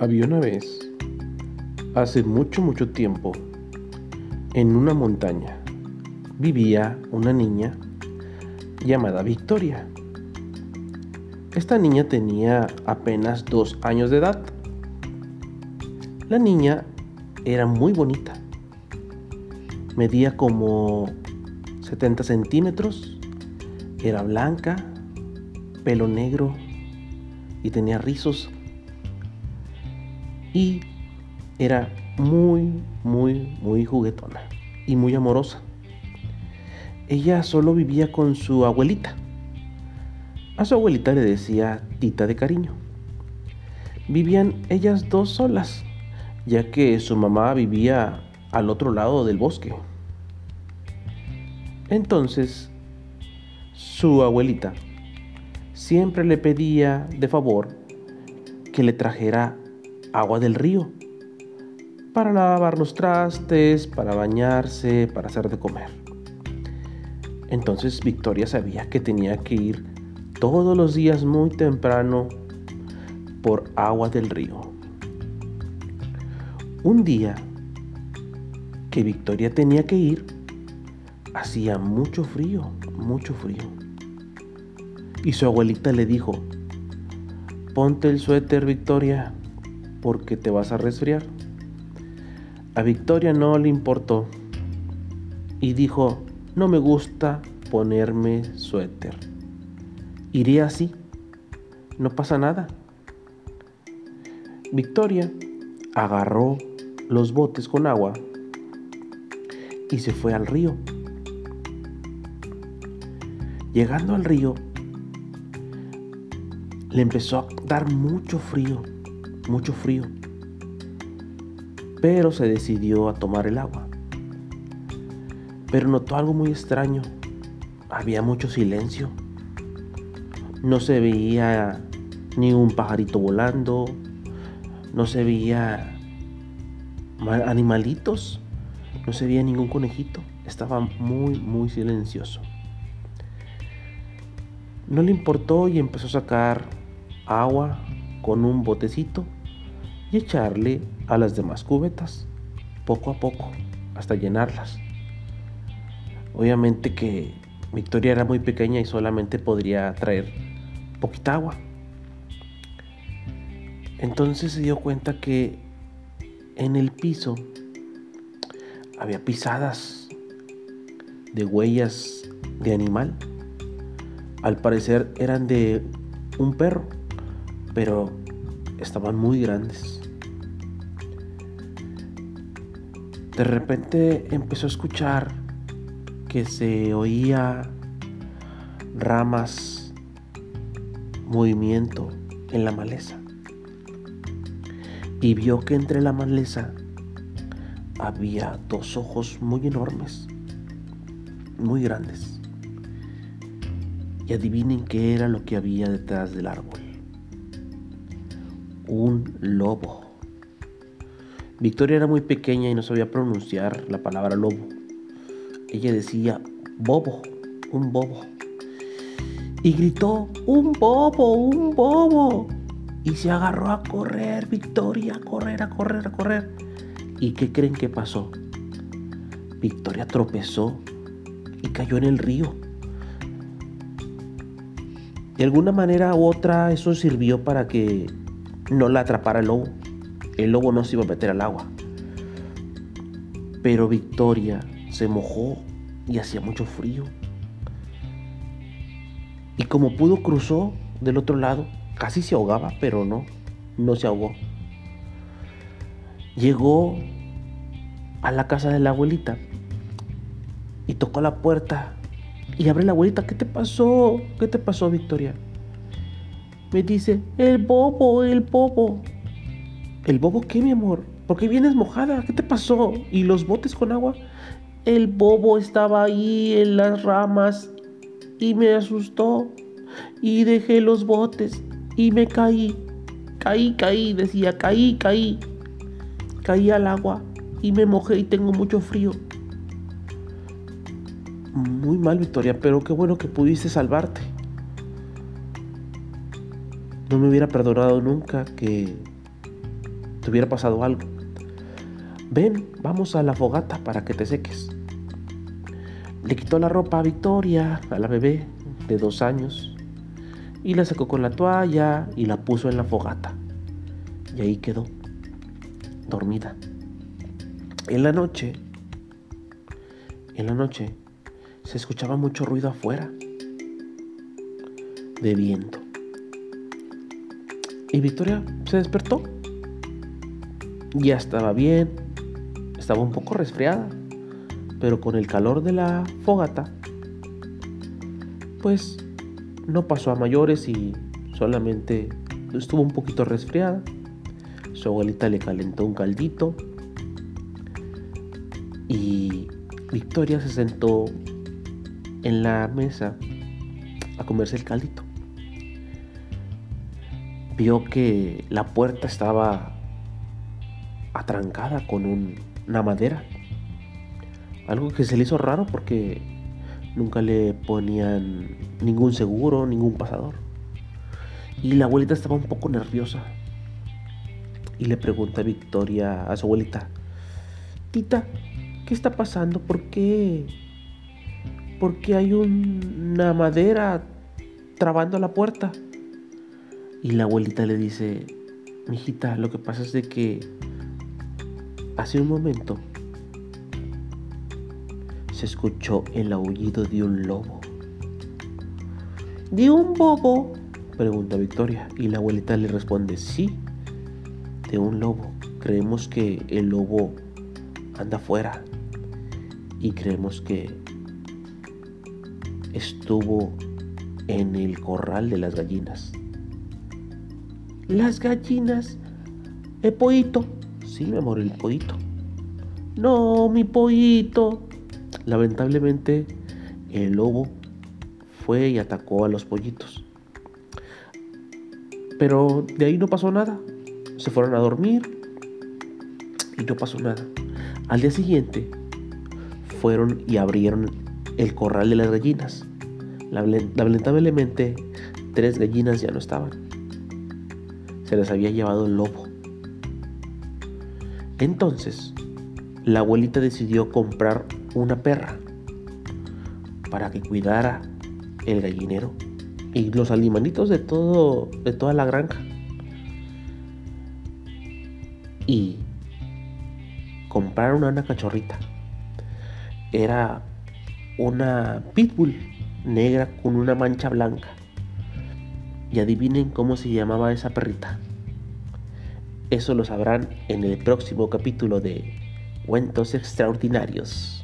Había una vez, hace mucho, mucho tiempo, en una montaña, vivía una niña llamada Victoria. Esta niña tenía apenas dos años de edad. La niña era muy bonita. Medía como 70 centímetros, era blanca, pelo negro y tenía rizos y era muy, muy, muy juguetona y muy amorosa. Ella solo vivía con su abuelita. A su abuelita le decía tita de cariño. Vivían ellas dos solas, ya que su mamá vivía al otro lado del bosque. Entonces, su abuelita siempre le pedía de favor que le trajera agua del río para lavar los trastes, para bañarse, para hacer de comer. Entonces Victoria sabía que tenía que ir todos los días muy temprano por agua del río. Un día que Victoria tenía que ir, hacía mucho frío, mucho frío. Y su abuelita le dijo, ponte el suéter, Victoria, porque te vas a resfriar. A Victoria no le importó y dijo, no me gusta ponerme suéter. Iré así, no pasa nada. Victoria agarró los botes con agua y se fue al río. Llegando al río, le empezó a dar mucho frío mucho frío, pero se decidió a tomar el agua. Pero notó algo muy extraño. Había mucho silencio. No se veía ni un pajarito volando, no se veía animalitos, no se veía ningún conejito. Estaba muy, muy silencioso. No le importó y empezó a sacar agua con un botecito y echarle a las demás cubetas, poco a poco, hasta llenarlas. Obviamente que Victoria era muy pequeña y solamente podría traer poquita agua. Entonces se dio cuenta que en el piso había pisadas de huellas de animal. Al parecer eran de un perro, pero estaban muy grandes. De repente empezó a escuchar que se oía ramas, movimiento en la maleza. Y vio que entre la maleza había dos ojos muy enormes, muy grandes. Y adivinen qué era lo que había detrás del árbol. Un lobo. Victoria era muy pequeña y no sabía pronunciar la palabra lobo. Ella decía bobo, un bobo. Y gritó, un bobo, un bobo. Y se agarró a correr, Victoria, a correr, a correr, a correr. ¿Y qué creen que pasó? Victoria tropezó y cayó en el río. De alguna manera u otra eso sirvió para que no la atrapara el lobo el lobo no se iba a meter al agua. Pero Victoria se mojó y hacía mucho frío. Y como pudo cruzó del otro lado, casi se ahogaba, pero no, no se ahogó. Llegó a la casa de la abuelita y tocó la puerta y abre la abuelita, ¿qué te pasó? ¿Qué te pasó, Victoria? Me dice, el bobo, el bobo. ¿El bobo qué, mi amor? ¿Por qué vienes mojada? ¿Qué te pasó? ¿Y los botes con agua? El bobo estaba ahí en las ramas y me asustó y dejé los botes y me caí. Caí, caí, decía, caí, caí. Caí al agua y me mojé y tengo mucho frío. Muy mal, Victoria, pero qué bueno que pudiste salvarte. No me hubiera perdonado nunca que hubiera pasado algo. Ven, vamos a la fogata para que te seques. Le quitó la ropa a Victoria, a la bebé de dos años, y la secó con la toalla y la puso en la fogata. Y ahí quedó, dormida. En la noche, en la noche, se escuchaba mucho ruido afuera, de viento. Y Victoria se despertó. Ya estaba bien, estaba un poco resfriada, pero con el calor de la fogata, pues no pasó a mayores y solamente estuvo un poquito resfriada. Su abuelita le calentó un caldito y Victoria se sentó en la mesa a comerse el caldito. Vio que la puerta estaba atrancada con una madera. Algo que se le hizo raro porque nunca le ponían ningún seguro, ningún pasador. Y la abuelita estaba un poco nerviosa. Y le pregunta a Victoria, a su abuelita, Tita, ¿qué está pasando? ¿Por qué? ¿Por qué hay una madera trabando la puerta? Y la abuelita le dice, mijita, lo que pasa es de que hace un momento se escuchó el aullido de un lobo. ¿De un bobo? Pregunta Victoria. Y la abuelita le responde, sí, de un lobo. Creemos que el lobo anda afuera y creemos que estuvo en el corral de las gallinas. Las gallinas, el. Sí, mi amor, el pollito. No, mi pollito. Lamentablemente, el lobo fue y atacó a los pollitos. Pero de ahí no pasó nada. Se fueron a dormir y no pasó nada. Al día siguiente, fueron y abrieron el corral de las gallinas. Lamentablemente, tres gallinas ya no estaban. Se las había llevado el lobo. Entonces, la abuelita decidió comprar una perra para que cuidara el gallinero y los animalitos de todo de toda la granja. Y compraron una cachorrita era una pitbull negra con una mancha blanca. Y adivinen cómo se llamaba esa perrita. Eso lo sabrán en el próximo capítulo de Cuentos Extraordinarios.